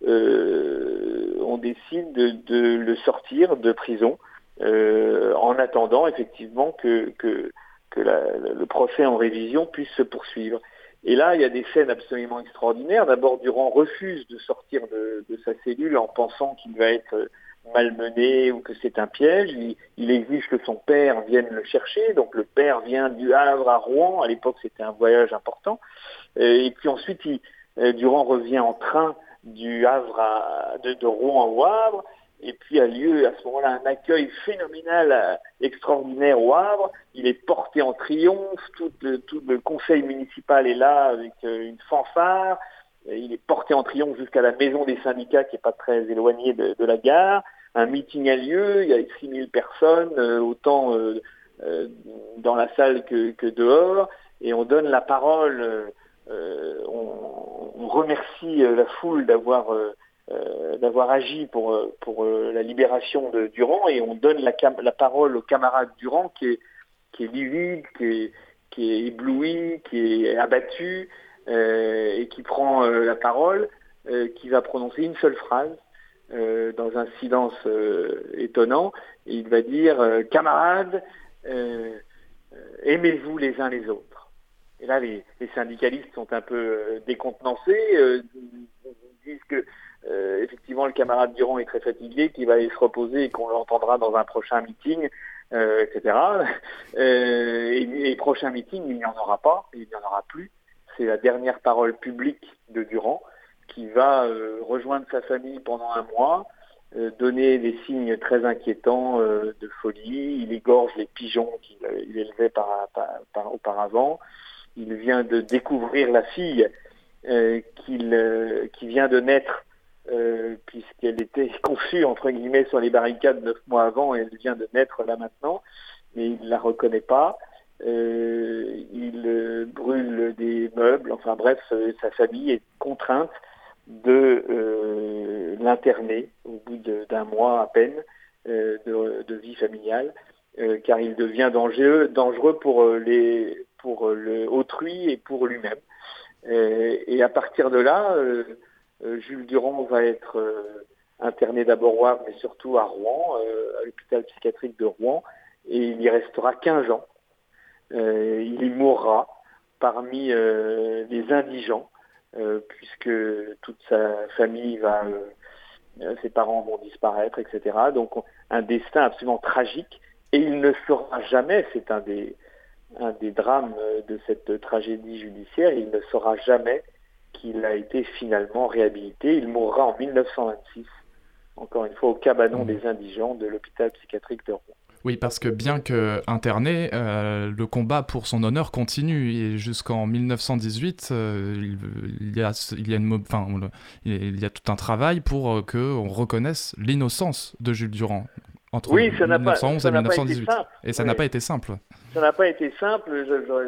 on décide de, le sortir de prison en attendant, effectivement, que, que, que le procès en révision puisse se poursuivre. Et là, il y a des scènes absolument extraordinaires. D'abord, Durand refuse de sortir de, sa cellule en pensant qu'il va être malmené ou que c'est un piège. Il, exige que son père vienne le chercher. Donc le père vient du Havre à Rouen. À l'époque, c'était un voyage important. Euh, et puis ensuite, euh, Durand revient en train du Havre à, de Rouen au Havre. Et puis a lieu à ce moment-là un accueil phénoménal, euh, extraordinaire au Havre. Il est porté en triomphe, tout le, tout le conseil municipal est là avec euh, une fanfare. Il est porté en triomphe jusqu'à la maison des syndicats qui est pas très éloignée de, la gare. Un meeting a lieu, il y a 6000 personnes, euh, autant dans la salle que, que, dehors, et on donne la parole, on, on, remercie la foule d'avoir euh, d'avoir agi pour, euh, pour euh, la libération de Durand et on donne la, parole au camarade Durand qui est, qui est livide, qui est, qui est ébloui, qui est abattu et qui prend la parole, qui va prononcer une seule phrase dans un silence étonnant. Et il va dire Camarades, aimez-vous les uns les autres? Et là, les, les syndicalistes sont un peu décontenancés, disent que euh, effectivement, le camarade Durand est très fatigué, qu'il va aller se reposer et qu'on l'entendra dans un prochain meeting, euh, etc. Euh, et, et, prochain meeting, il n'y en aura pas, il n'y en aura plus. C'est la dernière parole publique de Durand qui va rejoindre sa famille pendant un mois donnait des signes très inquiétants de folie. Il égorge les pigeons qu'il élevait par, auparavant. Il vient de découvrir la fille qu'il qui vient de naître euh, puisqu'elle était conçue entre guillemets sur les barricades neuf mois avant et elle vient de naître là maintenant, mais il ne la reconnaît pas. Euh, il euh, brûle des meubles, enfin bref, sa famille est contrainte de l'interner au bout d'un mois à peine de, vie familiale, car il devient dangereux, dangereux pour les pour le autrui et pour lui-même. et à partir de là, Jules Durand va être euh, interné d'abord au Havre, mais surtout à Rouen, euh, à l'hôpital psychiatrique de Rouen, et il y restera 15 ans. il y mourra parmi les indigents, puisque toute sa famille va, ses parents vont disparaître, etc. Donc un destin absolument tragique, et il ne sera jamais, c'est un des, un des drames de cette tragédie judiciaire, il ne sera jamais qu'il a été finalement réhabilité. Il mourra en 1926, encore une fois au cabanon mmh. des indigents de l'hôpital psychiatrique de Rouen. Oui, parce que bien que interné, euh, le combat pour son honneur continue et jusqu'en 1918, euh, il, y a, il, y a une, enfin, il y a tout un travail pour euh, que on reconnaisse l'innocence de Jules Durand entre oui, ça 1911 et 1918. Et ça n'a pas été simple. Ça n'a pas été simple.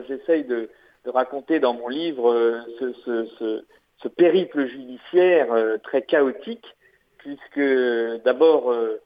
J'essaye de, de raconter dans mon livre euh, ce, ce, ce, périple judiciaire euh, très chaotique, puisque d'abord, euh,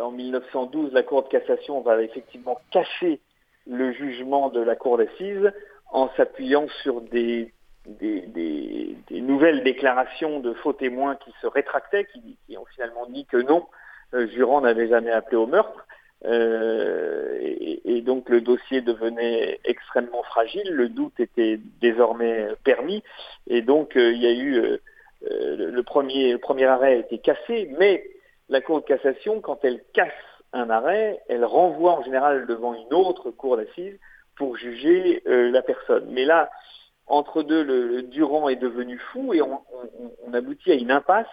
en 1912, la Cour de cassation va effectivement cacher le jugement de la Cour d'assises en s'appuyant sur des, des, des, des, nouvelles déclarations de faux témoins qui se rétractaient, qui, qui ont finalement dit que non, Jurand n'avait jamais appelé au meurtre. Euh, et, donc le dossier devenait extrêmement fragile, le doute était désormais permis, et donc euh, il y a eu euh, le premier premier arrêt a été cassé, mais la Cour de cassation, quand elle casse un arrêt, elle renvoie en général devant une autre cour d'assises pour juger la personne. Mais là, entre deux, le, Durand est devenu fou et on aboutit à une impasse.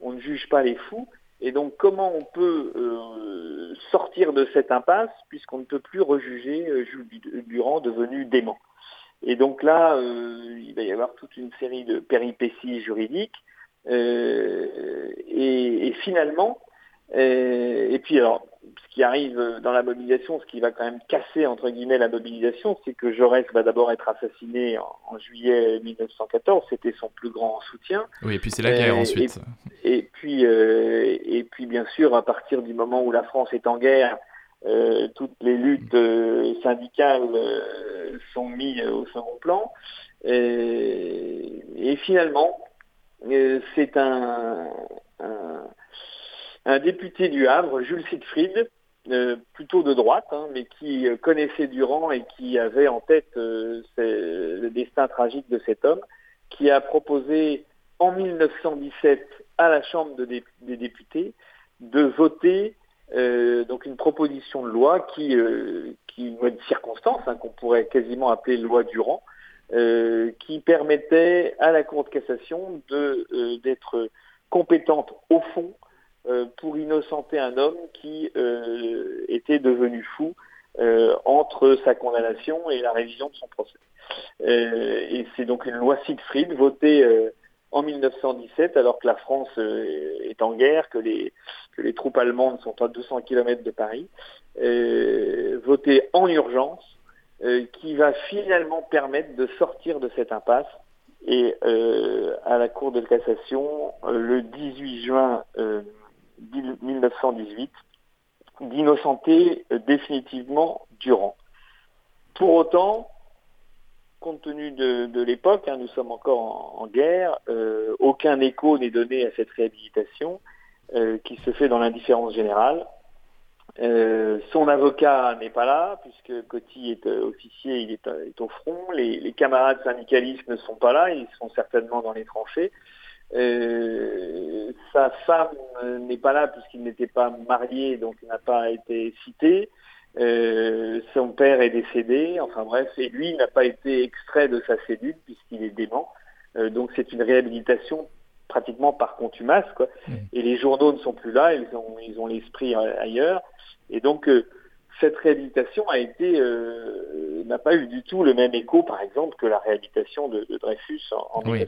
On ne juge pas les fous et donc, comment on peut euh, sortir de cette impasse puisqu'on ne peut plus rejuger euh, Jules Durand devenu dément Et donc là, euh, il va y avoir toute une série de péripéties juridiques. Et, et, finalement, et puis alors, ce qui arrive dans la mobilisation, ce qui va quand même casser entre guillemets la mobilisation, c'est que Jaurès va d'abord être assassiné en, juillet 1914. C'était son plus grand soutien. Oui, et puis c'est la guerre ensuite. Et, puis, euh, et puis bien sûr, à partir du moment où la France est en guerre, euh, toutes les luttes euh, syndicales sont mises au second plan. Et, et finalement, c'est un, un un député du Havre, Jules Siegfried, euh, plutôt de droite, hein, mais qui euh, connaissait Durand et qui avait en tête euh, le destin tragique de cet homme, qui a proposé en 1917 à la Chambre des députés de voter donc une proposition de loi qui, qui une circonstance, hein, qu'on pourrait quasiment appeler loi Durand, qui permettait à la Cour de cassation d'être compétente au fond pour innocenter un homme qui euh, était devenu fou euh, entre sa condamnation et la révision de son procès. et c'est donc une loi Siegfried votée en 1917, alors que la France est en guerre, que les, que les troupes allemandes sont à 200 km de Paris, votée en urgence, qui va finalement permettre de sortir de cette impasse et à la Cour de cassation, le 18 juin 1918 d'innocenter euh, définitivement Durand. Pour autant, compte tenu de, l'époque, hein, nous sommes encore en, guerre, euh, aucun écho n'est donné à cette réhabilitation euh, qui se fait dans l'indifférence générale. son avocat n'est pas là, puisque Coty est officier, il est, au front. Les, les, camarades syndicalistes ne sont pas là, ils sont certainement dans les tranchées. Euh, sa femme n'est pas là puisqu'il n'était pas marié, donc il n'a pas été cité. Euh, son père est décédé, enfin bref, et lui n'a pas été extrait de sa cellule puisqu'il est dément. Euh, donc c'est une réhabilitation pratiquement par contumace, quoi. Mmh. Et les journaux ne sont plus là, ils ont, ils ont l'esprit ailleurs. Et donc, cette réhabilitation a été n'a pas eu du tout le même écho, par exemple, que la réhabilitation de, Dreyfus en, en oui.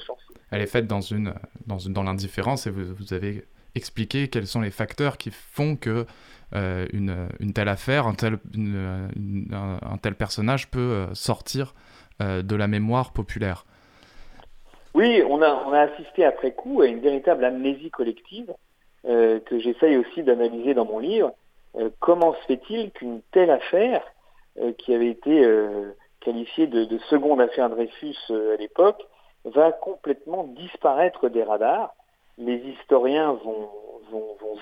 Elle est faite dans une dans, dans l'indifférence et vous, vous avez expliqué quels sont les facteurs qui font que euh, une, une, telle affaire, un tel, un, tel personnage peut euh, sortir euh, de la mémoire populaire. Oui, on a, on a assisté après coup à une véritable amnésie collective que j'essaye aussi d'analyser dans mon livre. Comment se fait-il qu'une telle affaire, qui avait été qualifiée de, de, seconde affaire Dreyfus à l'époque, va complètement disparaître des radars? Les historiens vont,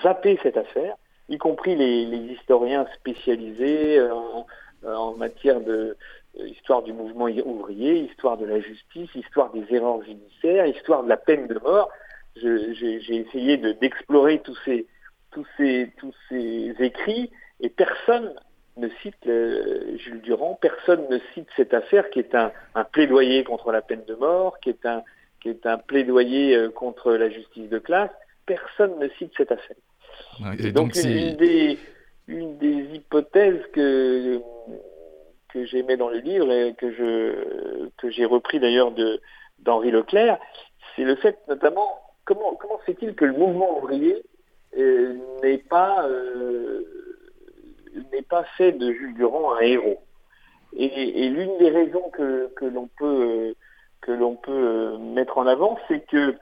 zapper cette affaire y compris les, historiens spécialisés euh, en, euh, matière de euh, histoire du mouvement ouvrier, histoire de la justice, histoire des erreurs judiciaires, histoire de la peine de mort. J'ai essayé d'explorer tous ces tous ces tous ces écrits et personne ne cite Jules Durand, personne ne cite cette affaire qui est un, un, plaidoyer contre la peine de mort, qui est un qui est un plaidoyer contre la justice de classe. Personne ne cite cette affaire. Et donc, une, des, une des hypothèses que, que j'aimais dans le livre et que je que j'ai repris d'ailleurs de d'Henri Leclerc, c'est le fait notamment comment comment fait-il que le mouvement ouvrier euh, n'est pas euh, n'est pas fait de Jules Durand un héros. Et, l'une des raisons que, l'on peut que l'on peut mettre en avant, c'est que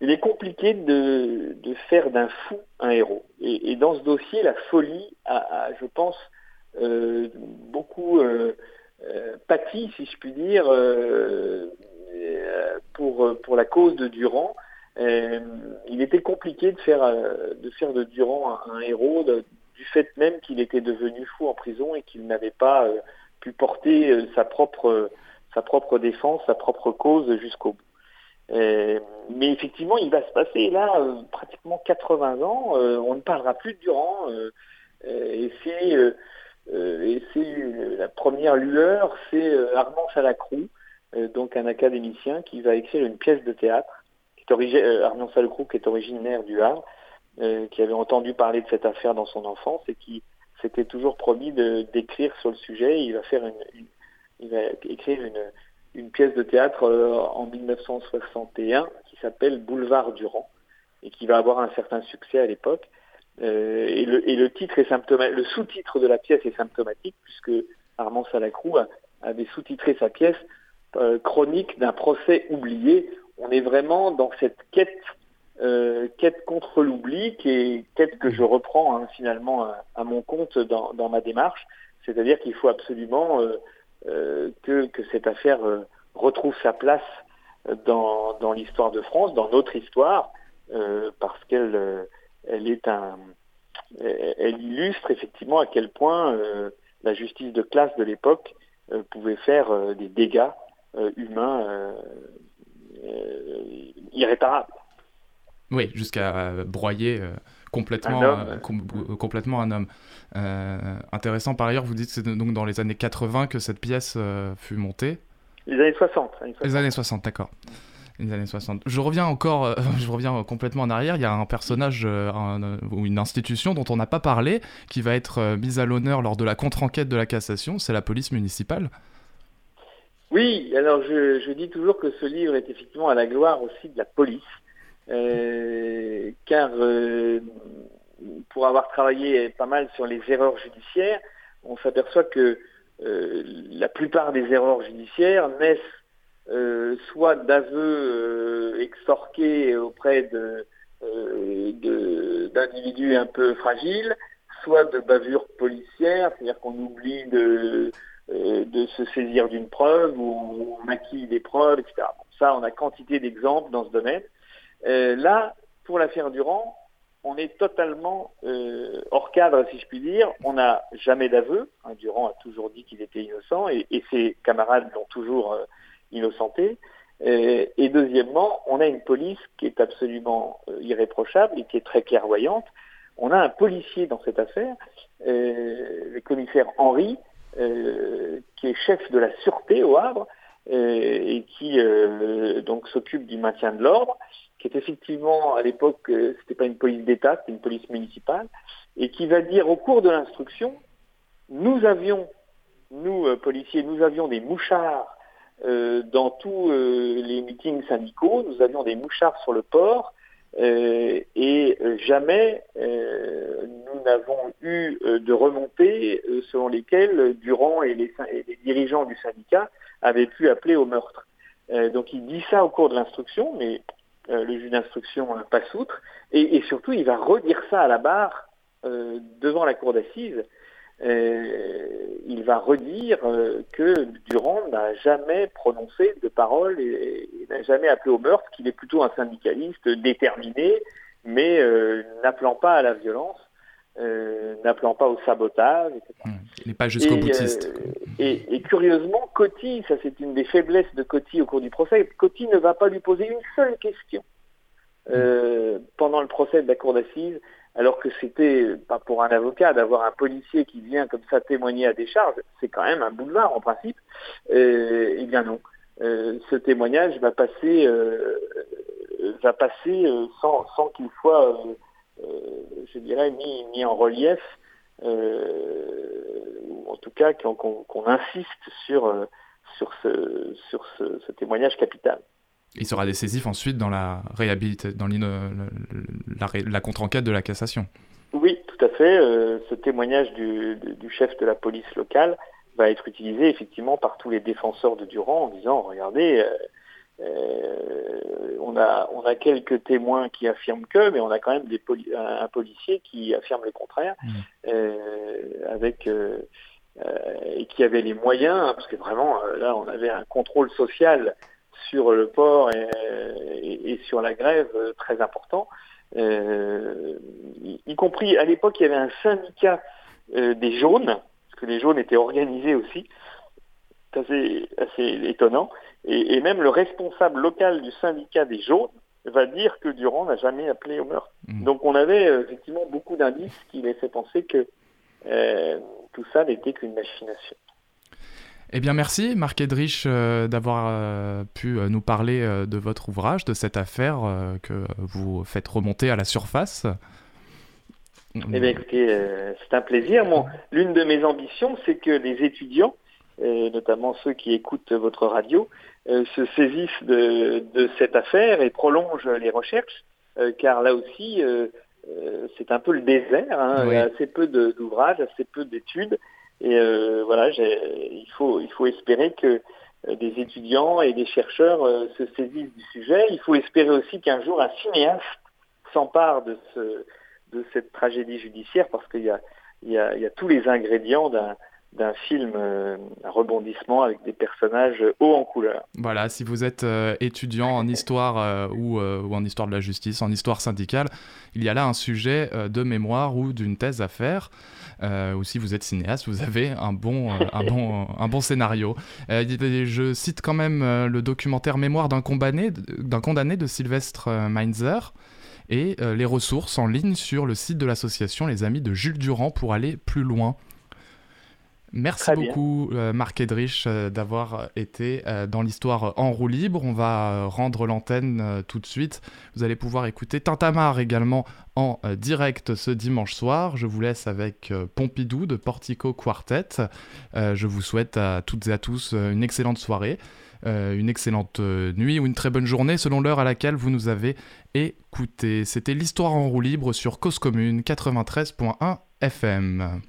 il est compliqué de, faire d'un fou un héros. Et, dans ce dossier, la folie a, je pense, euh, beaucoup euh, euh, pâti, si je puis dire, euh, euh, pour, pour la cause de Durand. Euh, il était compliqué de faire, de faire de Durand un, héros, du fait même qu'il était devenu fou en prison et qu'il n'avait pas pu porter sa propre, défense, sa propre cause jusqu'au bout. Euh, mais effectivement, il va se passer là euh, pratiquement 80 ans. Euh, on ne parlera plus de Durand. et c'est et c'est la première lueur, c'est Armand Salacrou, donc un académicien qui va écrire une pièce de théâtre. Est Armand Salacrou, qui est originaire du Havre, qui avait entendu parler de cette affaire dans son enfance et qui s'était toujours promis d'écrire sur le sujet. Il va faire une, une il va écrire une une pièce de théâtre euh, en 1961 qui s'appelle Boulevard Durand et qui va avoir un certain succès à l'époque. Euh, et, le, et, le, titre est symptomatique, le sous-titre de la pièce est symptomatique puisque Armand Salacrou avait sous-titré sa pièce euh, Chronique d'un procès oublié. On est vraiment dans cette quête, euh, quête contre l'oubli, qui est quête que je reprends hein, finalement à, mon compte dans, ma démarche. C'est-à-dire qu'il faut absolument euh, euh, que, cette affaire retrouve sa place dans, l'histoire de France, dans notre histoire, parce qu'elle illustre effectivement à quel point la justice de classe de l'époque pouvait faire des dégâts humains irréparables. Oui, jusqu'à broyer complètement, un euh, euh, complètement un homme. Euh, intéressant par ailleurs, vous dites que c'est donc dans les années 80 que cette pièce fut montée. Les années 60. Les années 60, d'accord. Les années 60. Je reviens encore, je reviens complètement en arrière. Il y a un personnage ou une institution dont on n'a pas parlé, qui va être mise à l'honneur lors de la contre-enquête de la cassation. C'est la police municipale. Oui, alors je, dis toujours que ce livre est effectivement à la gloire aussi de la police. Euh, car euh, pour avoir travaillé pas mal sur les erreurs judiciaires, on s'aperçoit que euh, la plupart des erreurs judiciaires naissent soit d'aveux extorqués auprès de d'individus un peu fragiles, soit de bavures policières, c'est-à-dire qu'on oublie de, de se saisir d'une preuve ou on maquille des preuves, etc. Bon, ça, on a quantité d'exemples dans ce domaine. Euh, là, pour l'affaire Durand, on est totalement euh, hors cadre, si je puis dire. On n'a jamais d'aveu. Hein, Durand a toujours dit qu'il était innocent et, ses camarades l'ont toujours euh, innocenté. Euh, et deuxièmement, on a une police qui est absolument euh, irréprochable et qui est très clairvoyante. On a un policier dans cette affaire, euh, le commissaire Henri, qui est chef de la sûreté au Havre et qui donc s'occupe du maintien de l'ordre qui est effectivement à l'époque, euh, c'était pas une police d'État, c'était une police municipale, et qui va dire au cours de l'instruction, nous avions, nous euh, policiers, nous avions des mouchards euh, dans tous les meetings syndicaux, nous avions des mouchards sur le port, et jamais nous n'avons eu de remontées selon lesquelles Durand et les, dirigeants du syndicat avaient pu appeler au meurtre. donc il dit ça au cours de l'instruction, mais euh, le juge d'instruction passe outre, et, et, surtout il va redire ça à la barre euh, devant la cour d'assises. Euh, il va redire que Durand n'a jamais prononcé de parole et, n'a jamais appelé au meurtre, qu'il est plutôt un syndicaliste déterminé, mais n'appelant pas à la violence, n'appelant pas au sabotage, etc. Mmh. il n'est pas jusqu'au boutiste. Et, et, curieusement, Coty, ça c'est une des faiblesses de Coty au cours du procès, Coty ne va pas lui poser une seule question euh, pendant le procès de la cour d'assises, alors que c'était pas pour un avocat d'avoir un policier qui vient comme ça témoigner à des charges, c'est quand même un boulevard en principe. Euh, eh bien non, euh, ce témoignage va passer, euh, va passer sans, qu'il soit, je dirais, mis, en relief ou en tout cas qu'on insiste sur, ce témoignage capital. Il sera décisif ensuite dans la réhabilité, dans la, la contre-enquête de la cassation. Oui, tout à fait. Euh, ce témoignage du, du, chef de la police locale va être utilisé effectivement par tous les défenseurs de Durand en disant regardez, euh, euh, on, a, on a quelques témoins qui affirment que, mais on a quand même des un, policier qui affirme le contraire, mmh. avec et qui avait les moyens, parce que vraiment là on avait un contrôle social sur le port et, et, sur la grève très important, y, y, compris à l'époque il y avait un syndicat des jaunes, parce que les jaunes étaient organisés aussi, c'est assez, assez étonnant. Et, et, même le responsable local du syndicat des jaunes va dire que Durand n'a jamais appelé au meurtre. Mmh. Donc on avait euh, effectivement beaucoup d'indices qui laissaient penser que euh, tout ça n'était qu'une machination. Eh bien merci Marc Edrich euh, d'avoir euh, pu euh, nous parler de votre ouvrage, de cette affaire que vous faites remonter à la surface. Eh bien écoutez, c'est un plaisir. L'une de mes ambitions, c'est que les étudiants, notamment ceux qui écoutent votre radio, se saisissent de, de, cette affaire et prolongent les recherches, car là aussi, c'est un peu le désert. Hein, oui. Il y a assez peu d'ouvrages, assez peu d'études. Et voilà, il faut, il faut espérer que des étudiants et des chercheurs se saisissent du sujet. Il faut espérer aussi qu'un jour un cinéaste s'empare de, ce, de cette tragédie judiciaire, parce qu'il y a, y, a, y a tous les ingrédients d'un d'un film euh, un rebondissement avec des personnages hauts en couleur. Voilà, si vous êtes euh, étudiant en histoire euh, ou, ou, en histoire de la justice, en histoire syndicale, il y a là un sujet de mémoire ou d'une thèse à faire. Ou si vous êtes cinéaste, vous avez un bon, un bon, un bon scénario. je cite quand même le documentaire Mémoire d'un condamné, d'un condamné de Sylvestre Meinzer et les ressources en ligne sur le site de l'association Les Amis de Jules Durand pour aller plus loin. Merci Très beaucoup, euh, Marc Edrich, euh, d'avoir été euh, dans l'histoire en roue libre. On va rendre l'antenne tout de suite. Vous allez pouvoir écouter Tintamar également en direct ce dimanche soir. Je vous laisse avec Pompidou de Portico Quartet. je vous souhaite à toutes et à tous une excellente soirée, une excellente nuit ou une très bonne journée selon l'heure à laquelle vous nous avez écouté. C'était l'histoire en roue libre sur Cause Commune 93.1 FM.